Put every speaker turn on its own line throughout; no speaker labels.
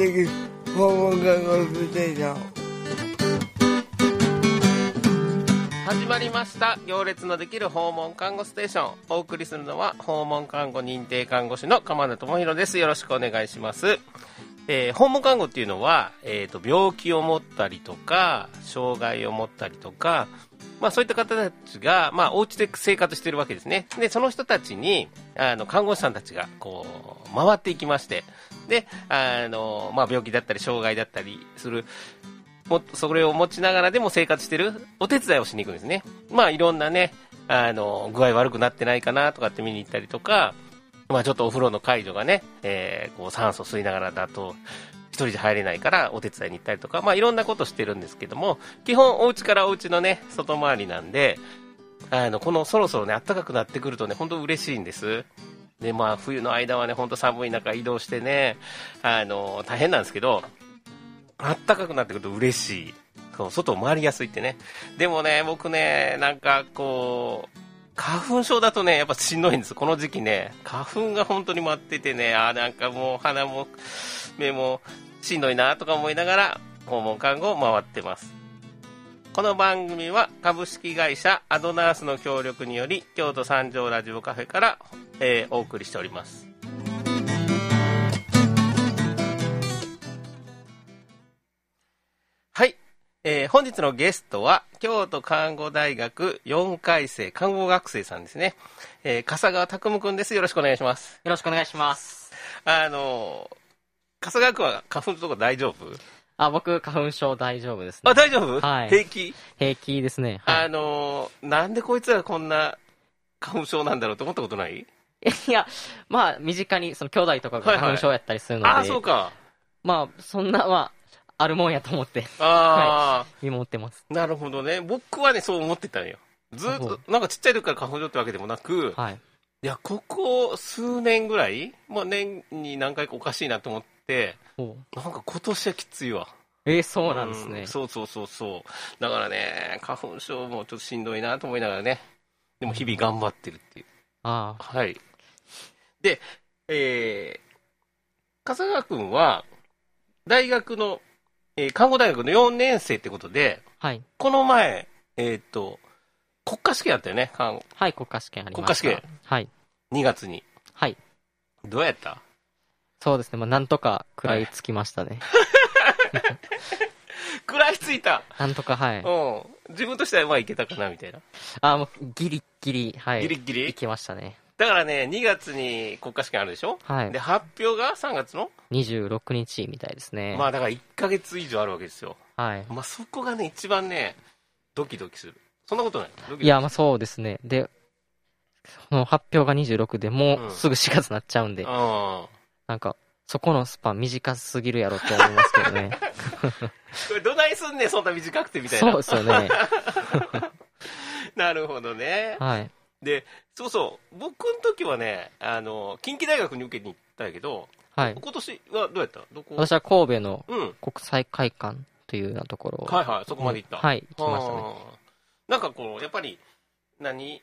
できる訪問看護ステーション
始まりました。行列のできる訪問看護ステーション。お送りするのは訪問看護認定看護師の鎌田智博です。よろしくお願いします。えー、訪問看護っていうのは、えーと、病気を持ったりとか障害を持ったりとか、まあ、そういった方たちが、まあ、お家で生活してるわけですね。でその人たちにあの看護師さんたちがこう回っていきましてであの、まあ、病気だったり障害だったりするもそれを持ちながらでも生活してるお手伝いをしに行くんですね。まあいろんなね、あの、具合悪くなってないかなとかって見に行ったりとか、まあちょっとお風呂の介助がね、えー、こう酸素吸いながらだと、一人じゃ入れないからお手伝いに行ったりとか、まあいろんなことしてるんですけども、基本お家からお家のね、外回りなんで、あの、このそろそろね、暖かくなってくるとね、本当嬉しいんです。で、まあ冬の間はね、ほんと寒い中移動してね、あの、大変なんですけど、あったかくなってくると嬉しい。そう外を回りやすいってね。でもね、僕ね、なんかこう、花粉症だとね、やっぱしんどいんです。この時期ね、花粉が本当に待っててね、あなんかもう鼻も目もしんどいなとか思いながら、訪問看護を回ってます。この番組は株式会社アドナースの協力により、京都三条ラジオカフェから、えー、お送りしております。えー、本日のゲストは、京都看護大学4回生看護学生さんですね。えー、笠川拓夢くんです。よろしくお願いします。
よろしくお願いします。
あのー、笠川くんは花粉とか大丈夫？
あ、僕、花粉症大丈夫ですね。
あ、大丈夫？
はい。
平気？
平気ですね。
はい、あのー、なんでこいつらこんな花粉症なんだろうと思ったことない？
いや、まあ、身近に、その兄弟とかが花粉症やったりするので。はいはい、
あ、そうか。
まあ、そんな、まあ、あるもんやと思って、
ああ、
はい、見守ってます。
なるほどね。僕はね、そう思ってたのよ。ずっと、なんかちっちゃい時から花粉症ってわけでもなく、
はい。
いや、ここ数年ぐらい、まあ年に何回かおかしいなと思って、なんか今年はきついわ。
えー、そうなんですね、
うん、そうそうそうそう。だからね、花粉症もちょっとしんどいなと思いながらね、でも日々頑張ってるっていう。
あ
あ。はい。で、えー、笠川君は、大学のえー、看護大学の4年生ってことで、
はい。
この前、えっ、ー、と、国家試験あったよね、看護。
はい、国家試験あり
ました。国家試験。
はい。
2月に。
はい。
どうやった？
そうですね、まあ、なんとか食らいつきましたね。
はい、食らいついた。
なんとか、はい。
うん。自分としてはまあいけたかな、みたいな。
あ、もう、ギリギリ、はい。
ギリギリ？
いきましたね。
だからね、2月に国家試験あるでしょ？
はい。
で、発表が3月の
?26 日みたいですね。
まあだから1ヶ月以上あるわけですよ。
はい。
まあそこがね、一番ね、ドキドキする。そんなことない？
いや、まあそうですね。で、その発表が26でもうすぐ4月になっちゃうんで、うん、なんか、そこのスパン短すぎるやろって思いますけどね。
これどないすんねん、そんな短くてみたいな。
そうですよね。
なるほどね。
はい。
で、そうそう、僕の時はね、あの、近畿大学に受けに行ったんやけど、
はい。
今年はどうやった？どこ？
私は神戸の国際会館というようなところ、
うん、はいはい、そこまで行った。
はい、行きましたね。
なんかこう、やっぱり、何？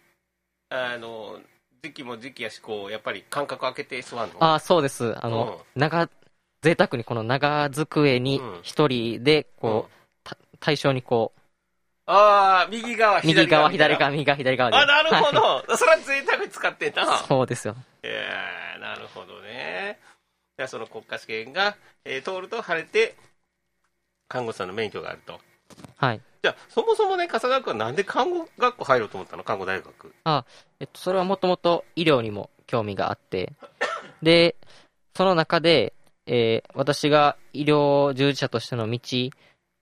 あの、時期も時期やし、こう、やっぱり間隔空けて座るの？
あそうです。あの、うん、長、贅沢にこの長机に一人で、こう、うん、対象にこう、
ああ、右側、
左側。右側、左側、右側、左側で。
あ、なるほど。はい、それは贅沢に使ってんな。
そうですよ。
ええー、なるほどね。じゃその国家試験が、えー、通ると晴れて、看護師さんの免許があると。
はい。
じゃあ、そもそもね、笠川君はなんで看護学校入ろうと思ったの？看護大学。
あ、えっと、それはもともと医療にも興味があって、で、その中で、えー、私が医療従事者としての道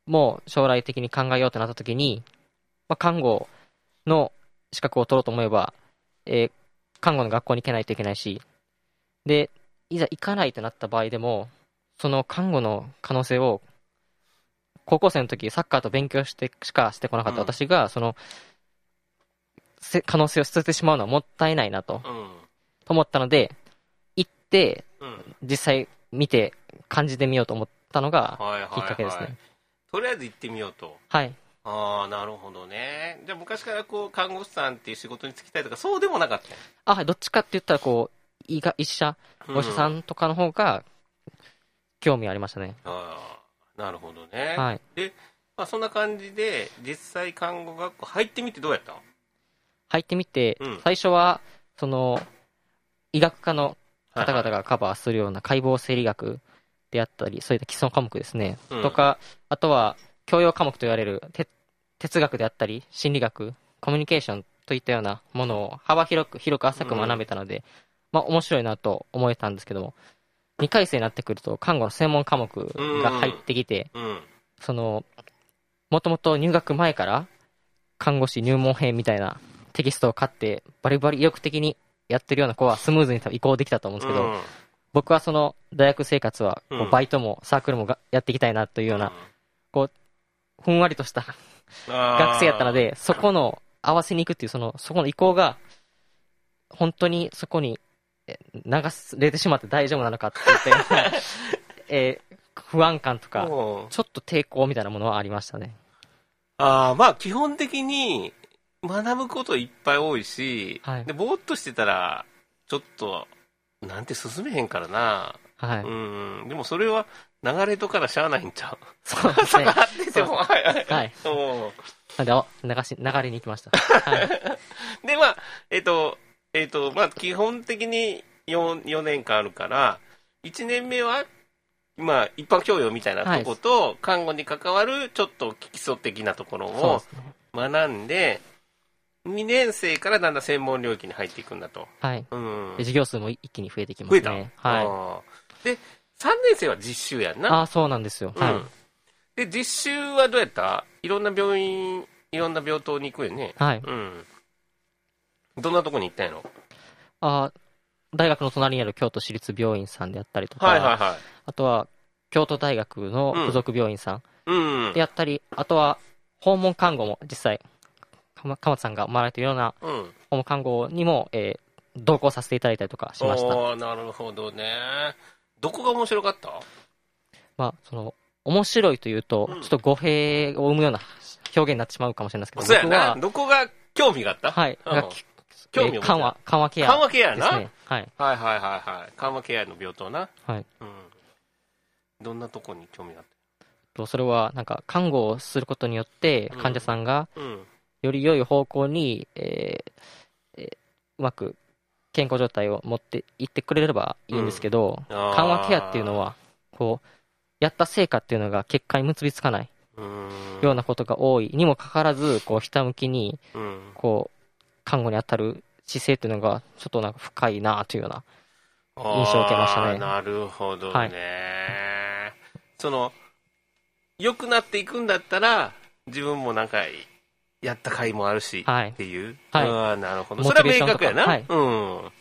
も将来的に考えようとなったときに、まあ、看護の資格を取ろうと思えば、えー、看護の学校に行けないといけないし、で、いざ行かないとなった場合でも、その看護の可能性を、高校生の時サッカーと勉強してしかしてこなかった私が、その、可能性を捨ててしまうのはもったいないなと、
うん、
と思ったので、行って、実際見て感じてみようと思ったのがきっかけですね。はいはいはい
とりあえず行ってみようと。
はい。
ああ、なるほどね。じゃあ昔からこう、看護師さんっていう仕事に就きたいとか、そうでもなかった
あ、はい、どっちかって言ったら、こう、医が医者、お医者さんとかの方が、興味ありましたね。
ああ、なるほどね。
はい。
で、まあ、そんな感じで、実際看護学校入ってみてどうやった？
入ってみて、
うん
最初は、その、医学科の方々がカバーするような解剖生理学であったり、そういった基礎科目ですね。
うん
とか、あとは、教養科目と言われるて哲学であったり、心理学、コミュニケーションといったようなものを幅広く、広く浅く学べたので、まあ面白いなと思えたんですけども、2回生になってくると、看護の専門科目が入ってきて、
うん。
その、もともと入学前から、看護師入門編みたいなテキストを買って、バリバリ意欲的にやってるような子はスムーズに多分移行できたと思うんですけど、
うん。
僕はその大学生活は、こ
うん。
うバイトもサークルもがやっていきたいなというような、ふんわりとした学生やったの、で、そこの合わせに行くっていう、その、そこの移行が、本当にそこにえ流れてしまって大丈夫なのかって言って、えー不安感とか、ちょっと抵抗みたいなものはありましたね。
あーまあ基本的に学ぶこといっぱい多いし、
はい
でぼーっとしてたらちょっとなんて進めへんからな、
はい。
うんでもそれは流れとからしゃあないんちゃう？
そうですね。
下がっててもはいはい
はい。で、あ流し、流れに行きました。はい。
でまあえっ、とえっ、とまあ基本的に 4, 4年間あるから1年目はまあ一般教養みたいなとこと、看護に関わるちょっと基礎的なところを
ですね。
学んで、2年生からだんだん専門領域に入っていくんだと。
はい。
うん
で。授業数も一気に増えてきま
増えた、
すね。はい。
で、3年生は実習やんな。
ああ、そうなんですよ。はい。
うんで、実習はどうやった？いろんな病院、いろんな病棟に行くよね。
はい。
うん。どんなとこに行ったんやろ？
あー大学の隣にある京都市立病院さんであったりとか、
はいはいはい。
あとは京都大学の附属病院さん
うん。
であったり、あとは訪問看護も実際、鎌田さんが回られているような
うん。
訪問看護にも、えー同行させていただいたりとかしました。
なるほどね。どこが面白かった？
まあ、その、面白いというと、
うん
ちょっと語弊を生むような表現になってしまうかもしれないですけど。僕は、
どこが興味があった？
はい、
うん
が
興味
緩和、緩和ケア
緩和ケアやな。
はい。
はいはいはいはい。緩和ケアの病棟な。
はい。
うん。どんなとこに興味があっ
とそれは、なんか、看護をすることによって
うん、
患者さんが。より良い方向に、えーえーうまく健康状態を持っていってくれればいいんですけど、
あー
緩和ケアっていうのは、こう、やった成果っていうのが結果に結びつかない
うん。
ようなことが多いにもかかわらず、こう、ひたむきに、
うん。
こう、看護に当たる姿勢っていうのが、ちょっとなんか深いなというような。印象を受けましたね
なるほどね。
はい
その、良くなっていくんだったら、自分もなんか、やった甲斐もあるし、
はい
っていう。
はい
あーなるほど。それは明確やな。
はい
うん。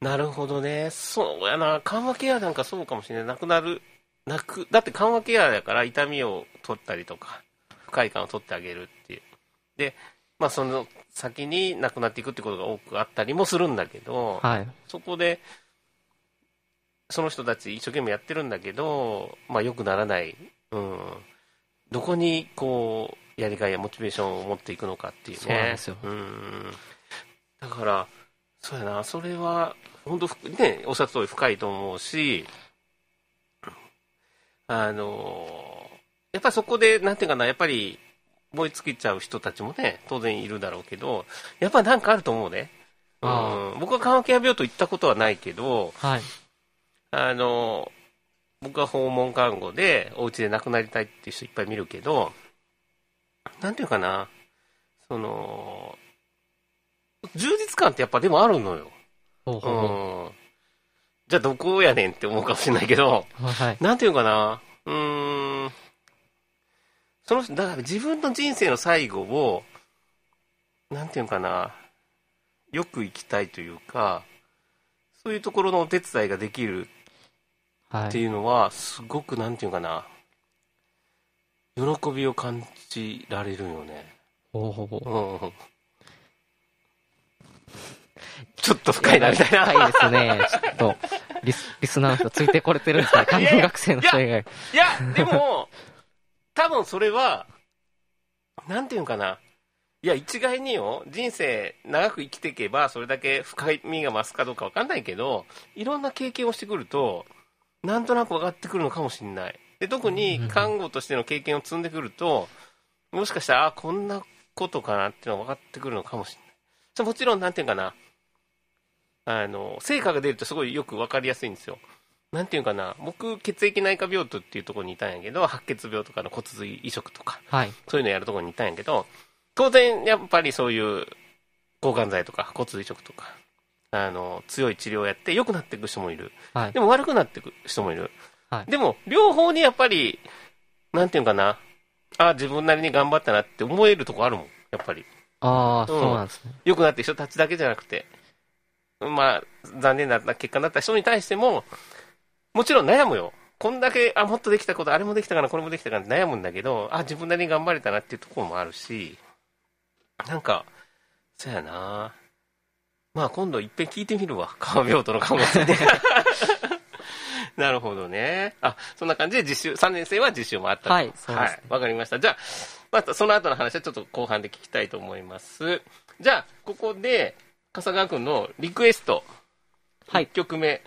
なるほどね。そうやな。緩和ケアなんかそうかもしれない。なくなる。なく、だって緩和ケアだから痛みを取ったりとか、不快感を取ってあげるっていう。で、まあその先になくなっていくってことが多くあったりもするんだけど、
はい。
そこで、その人たち一生懸命やってるんだけど、まあ良くならない。うん。どこにこう、やりがいやモチベーションを持っていくのかっていうね。
そうなんですよ
うん。だから、そうやな、それは、本当ふね、おっしゃった通り深いと思うし、あの、やっぱりそこで、なんていうかな、やっぱり、燃え尽きちゃう人たちもね、当然いるだろうけど、やっぱなんかあると思うね。
あ
うん、僕は緩和ケア病棟行ったことはないけど、
はい。
あの、僕は訪問看護で、お家で亡くなりたいっていう人いっぱい見るけど、なんていうかな、その、充実感ってやっぱでもあるのよ。う
ほうほうほ
ん。じゃあどこやねんって思うかもしれないけど、
う。はい。
なんていうかな、うーん、その、だから自分の人生の最後を、なんていうかな、よく生きたいというか、そういうところのお手伝いができるって
はい。
いうのは、すごくなんていうかな、喜びを感じられるよね。
ほうほうほう。
うん。ちょっと深いな、みたいな。
深いですね。ちょっと、リス、リスナーの人ついてこれてるんですか？看護学生の人以外。
いや、でも、多分それは、なんていうんかな。いや、一概によ、人生長く生きていけば、それだけ深みが増すかどうかわかんないけど、いろんな経験をしてくると、なんとなく分かってくるのかもしれない。で、特に看護としての経験を積んでくると、もしかしたら、あ、こんなことかなっていうのが分かってくるのかもしれない。もちろん、なんていうかな、あの、成果が出るとすごいよく分かりやすいんですよ。なんていうかな、僕、血液内科病棟っていうところにいたんやけど、白血病とかの骨髄移植とか、
はい。
そういうのやるところにいたんやけど、当然、やっぱりそういう抗がん剤とか骨髄移植とか、あの、強い治療をやって良くなっていく人もいる。
はい
で。も悪くなっていく人もいる。
はい
でも、両方にやっぱり、なんていうかな、あ自分なりに頑張ったなって思えるとこあるもん、やっぱり。
ああ、
うん
そうなんですね。
良くなってる人たちだけじゃなくて、まあ、残念な結果になった人に対しても、もちろん悩むよ。こんだけ、あ、もっとできたこと、あれもできたかな、これもできたかなって悩むんだけど、あ、自分なりに頑張れたなっていうところもあるし、なんか、そうやなまあ今度いっぺん聞いてみるわ。川病棟の看護師で。なるほどね。あ、そんな感じで実習、3年生は実習もあったと
はいそうですね
はい。わかりました。じゃあ、またその後の話はちょっと後半で聞きたいと思います。じゃあ、ここで、笠川君のリクエスト。
はい
1曲目。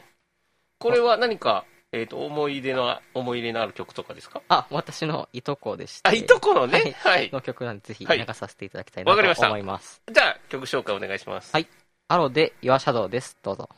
これは何か、えっ、と、思い出の、思い入れのある曲とかですか？
あ、私のいとこでして。
あ、いとこのね？はい。
の曲なんで、ぜひ
はい
流させていただきたいな
わかりました
と思います。
じゃあ、曲紹介お願いします。
はいアロで Your Shadow です。どうぞ。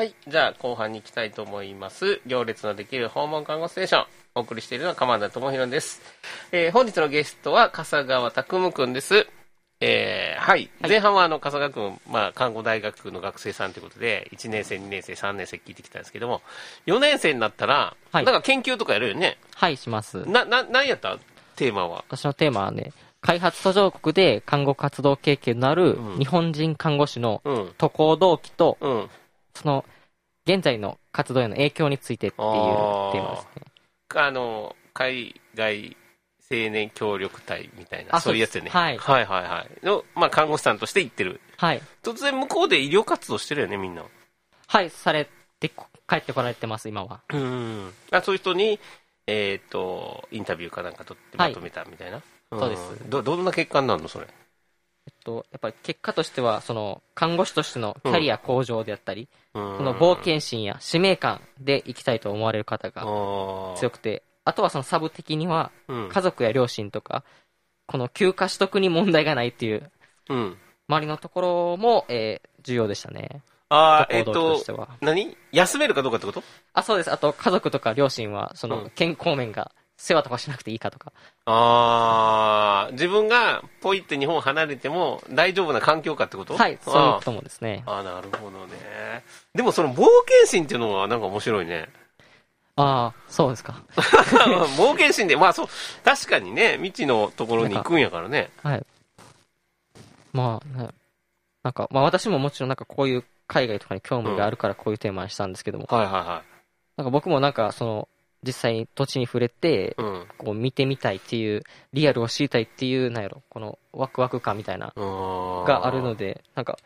はい。じゃあ、後半に行きたいと思います。行列のできる訪問看護ステーション。お送りしているのは鎌田智弘です。えー本日のゲストは、笠川拓夢くんです。えーはい。前半は、あの、笠川くん、まあ、看護大学の学生さんということで、1年生、2年生、3年生聞いてきたんですけども、4年生になったら、
はい
なんか研究とかやるよね。
はい、します。
な、な、何やった？テーマは？
私のテーマはね、開発途上国で看護活動経験のある
うん
日本人看護師の
うん。
渡航動機と、
うん。
その、現在の活動への影響についてっていうテーマですね。
あの、海外青年協力隊みたいな、
あ
そういうやつよね。
そうです
はいはいはい。の、まあ、看護師さんとして行ってる。
はい。
突然向こうで医療活動してるよね、みんな。
はい、されてこ、帰ってこられてます、今は。
うん。あそういう人に、えっ、と、インタビューかなんか取ってまとめたみたいな。ん
そうです
ど、どんな結果になるの、それ？
と、やっぱり結果としては、その、看護師としてのキャリア向上であったり、
そ
その冒険心や使命感で生きたいと思われる方が
が
強くて、
あとはそのサブ的には、
うん。
家族や両親とか、この休暇取得に問題がないっていう、
うん。
周りのところも、えー重要でしたね。
ああ、えっ
渡航動機と
何？休めるかどうかってこと？
あ、そうです。あと、家族とか両親は、そ
うん
の、健康面が、世話とかしなくていいかとか。
ああ、自分がポイって日本を離れても大丈夫な環境かってこと？
はい、そういう
あ
こともですね。
ああ、なるほどね。でもその冒険心っていうのはなんか面白いね。
ああ、そうですか。
冒険心で、まあそう、確かにね、未知のところに行くんやからね。
はい。まあ、ね、なんか、まあ私ももちろんなんかこういう海外とかに興味があるからこういうテーマにしたんですけども、
はいは
なんか僕もなんかその、実際に土地に触れて。こう見てみたいっていう、リアルを知りたいっていう、なんやろ、このワクワク感みたいな、が
が
あるので、なんか、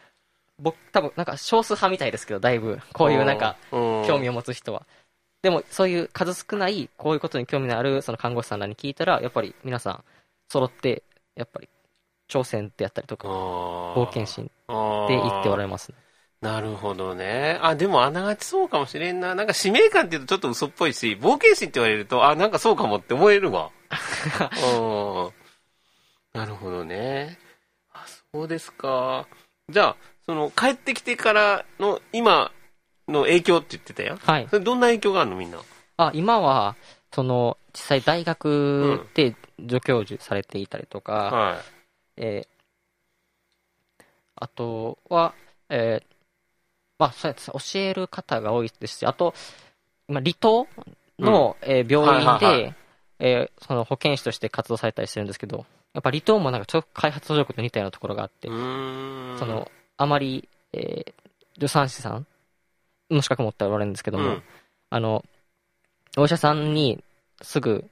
僕、多分なんか少数派みたいですけど、だいぶ、こういうなんか、興
興
味を持つ人は。でも、そういう数少ない、こういうことに興味のある、その看護師さんらに聞いたら、やっぱり皆さん、揃って、やっぱり、挑戦であったりとか、冒
冒
険心
心
で言っておられますね。
なるほどね。あ、でもあながちそうかもしれんな。なんか使命感って言うとちょっと嘘っぽいし、冒険心って言われると、あ、なんかそうかもって思えるわ。うん。なるほどね。あ、そうですか。じゃあ、その、帰ってきてからの今の影響って言ってたよ。
はい。
それどんな影響があるのみんな？
あ、今は、その、実際大学で助教授されていたりとか、
は
えーあとは、えーまあ、そうです教える方が多いですし、あと、今、離島の、えー病院で、
はいはいは
えーその保健師として活動されたりしてるんですけど、やっぱ離島もなんかちょっと開発途上国と似たようなところがあって。その、あまり、えー助産師さんの資格持っておられるんですけども、
うん。
あの、お医者さんにすぐ、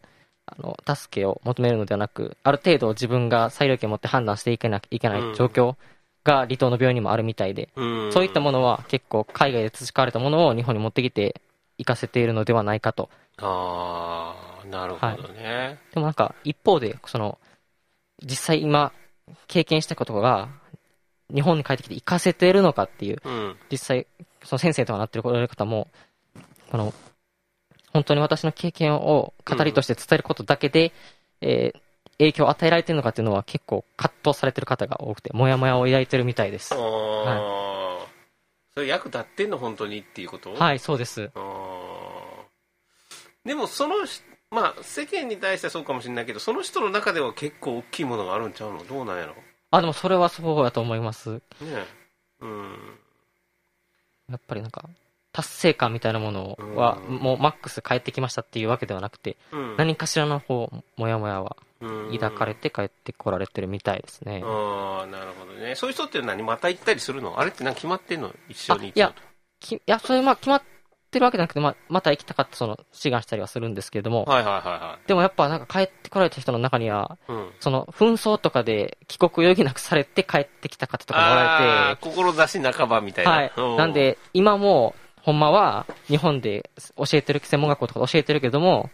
あの、助けを求めるのではなく、ある程度自分が裁量権を持って判断していけなきゃいけない状況が離島の病院にもあるみたいで、
うん
そういったものは結構海外で培われたものを日本に持ってきて活かせているのではないかと。
ああ、なるほどね。
でもなんか一方で、その、実際今経験したことが日本に帰ってきて活かせているのかっていう、
うん。
実際、その先生とかなってる方も、この、本当に私の経験を語りとして伝えることだけで、えー影響を与えられてるのかっていうのは結構葛藤されてる方が多くて、もやもやを抱いてるみたいです。
あ。あ、それ役立ってんの本当にっていうこと？
はい、そうです。
でもそのしまあ世間に対してはそうかもしれないけどその人の中では結構大きいものがあるんちゃうの？どうなんやろ？
あ、でもそれはそうだと思います。
ねうん。
やっぱりなんか、達成感みたいなものは、
うん。
もうマックス帰ってきましたっていうわけではなくて、
うん。
何かしらの方、もやもやは
うん
抱かれて帰ってこられてるみたいですね。
ああなるほどね。そういう人って何？また行ったりするの？あれって何決まってんの？一緒に行っちゃうと
きいや、それまあ決まってるわけじゃなくて、まあ、また行きたかったその志願したりはするんですけれども、
はいはいは
でもやっぱなんか帰ってこられた人の中には、
いはいうん。
その紛争とかで帰国を余儀なくされて帰ってきた方とかもおられ
あー志半ばみたい
て、
な。
はい。
うん。
なんで、今も、ほんまは日本で教えてる、専門学校とか教えてるけども、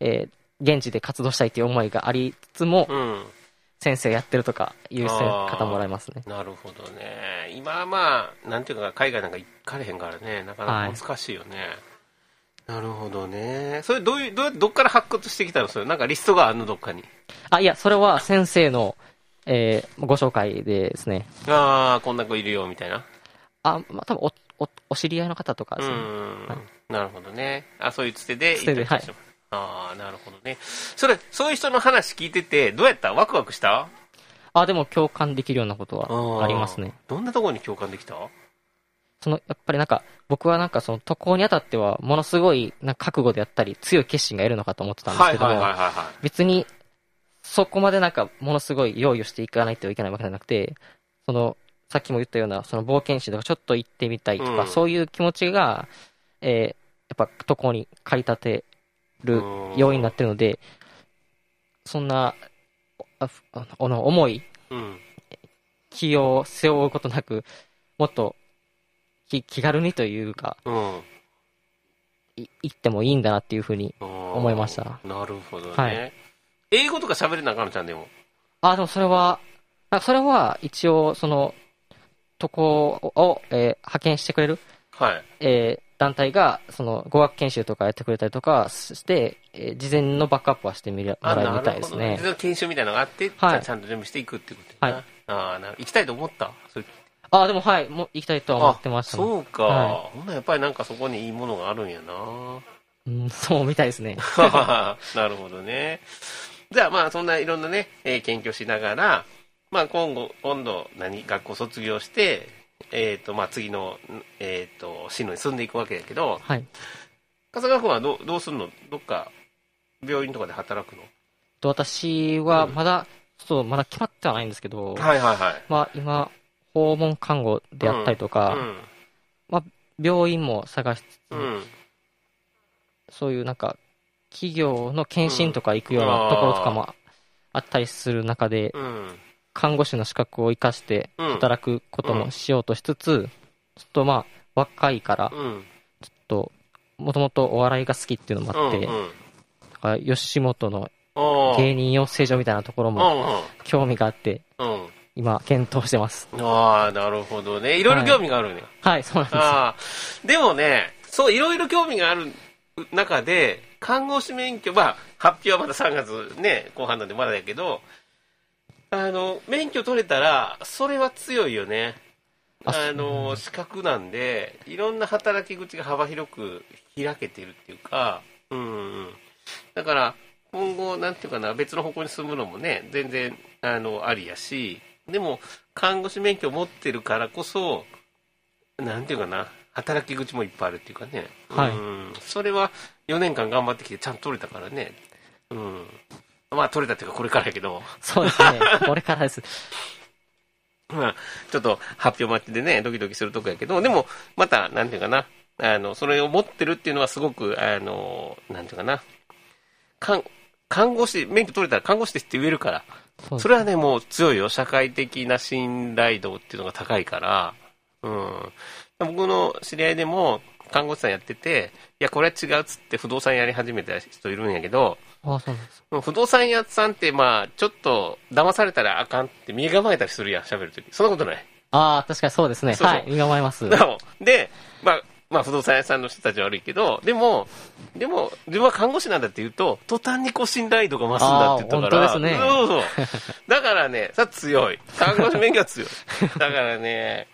えー現地で活動したいという思いがありつつも、
うん。
先生やってるとかいう方もおられますね。
なるほどね。今はまあなんていうか海外なんか行かれへんからね。なかなか難しいよね、なるほどね。それどういうどどっから発掘してきたの？それなんかリストがあるの？どっかに。
あ、いや、それは先生の、えーご紹介でですね。
ああこんな子いるよみたいな。
あ、まあ、多分お、お、お知り合いの方とか
う
ですね。
ん、
はい。
なるほどね。あそういうつてで
つてで
行ったりしてますああなるほどね。それそういう人の話聞いててどうやった？ワクワクした？
あ、でも共感できるようなことはありますね。
どんなところに共感できた？
その、やっぱりなんか、僕はなんかその渡航にあたっては、ものすごい、なんか覚悟であったり、強い決心がいるのかと思ってたんですけども、別に、そこまでなんか、ものすごい用意をしていかないといけないわけじゃなくて、その、さっきも言ったような、その冒険心とか、ちょっと行ってみたいとか、
うん。
そういう気持ちが、えーやっぱ渡航に駆り立てる
うん。
要因になってるので、そんな、あふあの、の重い
うん
気を背負うことなく、もっと気気軽にというか、
うん。
い行ってもいいんだなっていうふうに。
思
思いました。
なるほどね、
はい。
英語とか喋れなあかんのちゃんでも？
あ、でもそれは、あそれは一応、その、渡航を、えー派遣してくれる、
はい。
えー団体が、その、語学研修とかやってくれたりとかして、えー事前のバックアップはしてみるも
あ
らえるみたいですね
なるほど。研修みたいなのがあって、
はい
ちゃんと準備していくっていうこと
はい
ああ、行きたいと思った？それ
あ、でもはい、もう行きたいとは思ってましたね。
そうか。
は
ほんならやっぱりなんかそこにいいものがあるんやな
うん、そうみたいですね。
なるほどね。じゃあまあそんないろんなね、えー研究しながら、まあ今後、今度何、学校卒業して、えっ、とまあ次の、んえっ、と、進路に進んでいくわけやけど、
はい。
笠川君はどうどうするの？どっか病院とかで働くの？
と私はまだ、ちょっとまだ決まってはないんですけど、
はいはいはい。
まあ今、訪問看護であったりとか、病院も探しつつ、
うん。うん。
そういうなんか、企業の検診とか行くようなところとかもあったりする中で、
うん。
看護師の資格を生かして
うん
働くこともしようとしつつ、ちょっとまあ、若いから、
うん。
と、もともとお笑いが好きっていうのもあって、
うんうん
吉本の芸人養成所みたいなところも興味があって、
うんうん。
今、検討してます。
うん。ああ、なるほどね。いろいろ興味があるね。
はい、そうなんです。
でもね、そう、いろいろ興味がある中で、看護師免許、まあ、発表はまだ3月ね、後半なんでまだだけど、あの、免許取れたら、それは強いよね。
あ
あの、資格なんで、いろんな働き口が幅広く開けてるっていうか、うんうん。だから、今後、なんていうかな、別の方向に進むのもね、全然、あの、ありやし、でも、看護師免許を持ってるからこそ、なんていうかな、働き口もいっぱいあるっていうかね。
はい
うん。それは4年間頑張ってきてちゃんと取れたからね。うん。まあ取れたっていうかこれからやけど、
そうですね。これからです。
まあちょっと発表待ちでね、ドキドキするとこやけど、でもまた、なんていうかな、あの、それを持ってるっていうのはすごく、あの、なんていうかな、看看護師、免許取れたら看護師ですって言えるから、
そう
それはね、もう強いよ。社会的な信頼度っていうのが高いから、うん。僕の知り合いでも、看護師さんやってて、いや、これは違うっつって不動産やり始めた人いるんやけど、
あそうなんです。
不動産屋さんって、まあ、ちょっと騙されたらあかんって身構えたりするやん、喋るとき。そんなことない？
ああ、確かにそうですね。
そうそう
はい、身構えます。
で、まあ、まあ、不動産屋さんの人たちは悪いけど、でも、でも、自分は看護師なんだって言うと、途端にこう信頼度が増すんだって言ったから。
本当ですね
そうそう。だからね、さ、強い。看護師免許は強い。だからね、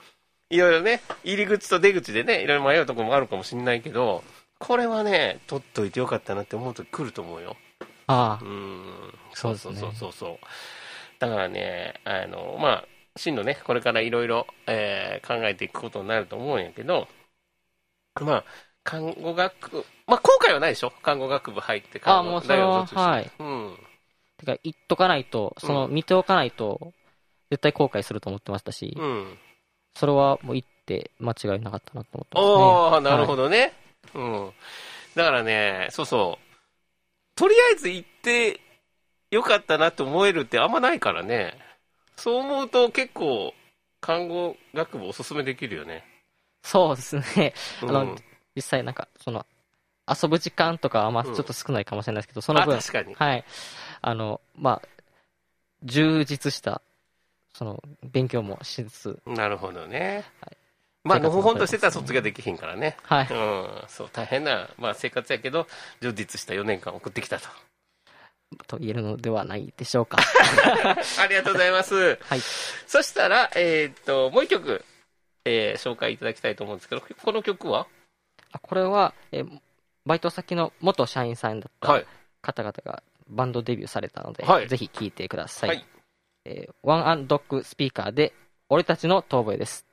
いろいろね、入り口と出口でね、いろいろ迷うところもあるかもしれないけど、これはね、取っといてよかったなって思うと来ると思うよ。
ああ
う、ん。
そ
ううそうそうそうそう。だからね、あの、まあ、進路ね、これからいろいろえー考えていくことになると思うんやけど、まあ、看護学部、まあ、後悔はないでしょ？看護学部入って看護
もうそれは、
大学卒
はい。
うん。
てか、言っとかないと、その、
うん
見ておかないと、絶対後悔すると思ってましたし、
うん。
それはもう言って間違いなかったなと思ってますね。
なるほ
ど。
どね。うん。だからね、そうそう。とりあえず行ってよかったなって思えるってあんまないからね。そう思うと結構、看護学部おすすめできるよね。
そうですね。
うん
あの、実際なんか、その、遊ぶ時間とかはまあち
うん
ょっと少ないかもしれないですけど、その
あ、
分、
確かに。
はい。あの、まあ、充実した、その、勉強もしつつ、
なるほどね。
はい
まあ、のほほんとしてたら卒業できひんからね。
はい。
うん、そう、大変な、まあ、生活やけど、充実した4年間送ってきたと。
と言えるのではないでしょうか。
ありがとうございます。
はい。
そしたら、えーっと、もう一曲、えー紹介いただきたいと思うんですけど、この曲は？
あこれは、えーバイト先の元社員さんだった
はい。
方々がバンドデビューされたので、
はい
ぜひ聴いてください。
はい
えーワンアンドッグスピーカーで、俺たちの遠吠えです。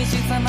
もうま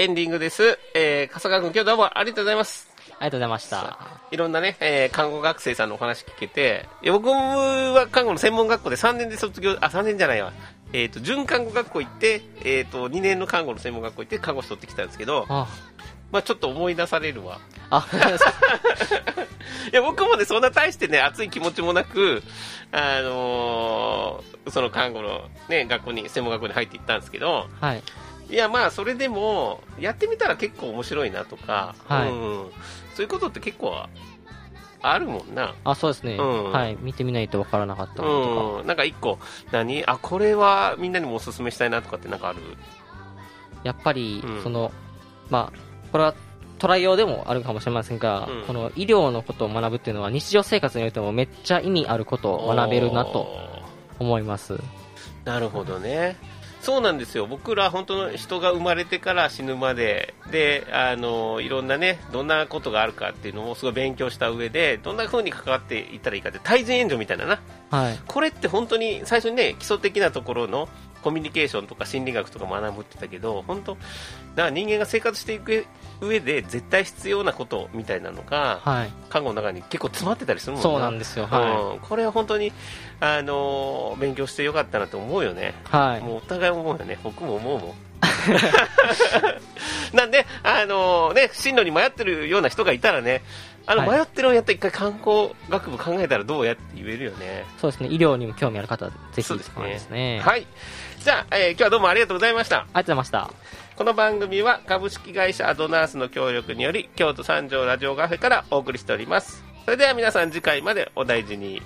エンディングです。えー、笠川君今日どうもありがとうございます。
ありがとうございました。
いろんなね、えー看護学生さんのお話聞けて、僕は看護の専門学校で3年で卒業、あ、3年じゃないわ。えっ、と、準看護学校行って、えっ、と、2年の看護の専門学校行って看護師取ってきたんですけど、
あ、
まあちょっと思い出されるわ。
あ、
いや、僕もね、そんな大してね、熱い気持ちもなく、あのーその看護のね、学校に、専門学校に入っていったんですけど、
はい。
いや、まあ、それでも、やってみたら結構面白いなとか、
はい
うん、そういうことって結構あるもんな。
あ、そうですね。
うん
はい。見てみないとわからなかったのとか。
うん、なんか一個、何？あ、これはみんなにもおすすめしたいなとかってなんかある？
やっぱり
うん、
その、まあ、これはトライ用でもあるかもしれませんが、
うん
この医療のことを学ぶっていうのは日常生活においてもめっちゃ意味あることを学べるなと思います。
なるほどね。そうなんですよ。僕ら本当の人が生まれてから死ぬまで、で、あの、いろんなね、どんなことがあるかっていうのをすごい勉強した上で、どんな風に関わっていったらいいかって、対人援助みたいなな。
はい。
これって本当に最初にね、基礎的なところのコミュニケーションとか心理学とか学ぶってたけど、本当、だから人間が生活していく上で絶対必要なことみたいなのが、
はい。
看護の中に結構詰まってたりするもん
そうなんですよ。は
うん、これは本当に、あのー勉強してよかったなと思うよね。
い。はい。
もうお互い思うよね。僕も思うもん。なんで、あのね、進路に迷ってるような人がいたらね、あの、
はい
迷ってるのやったら一回観光学部考えたらどうやって言えるよね。
そうですね。医療にも興味ある方はぜひ
そうですね
ですね。
はい。じゃあ、えー今日はどうもありがとうございました。
ありがとうございました。
この番組は株式会社アドナースの協力により、京都三条ラジオカフェからお送りしております。それでは皆さん次回までお大事に。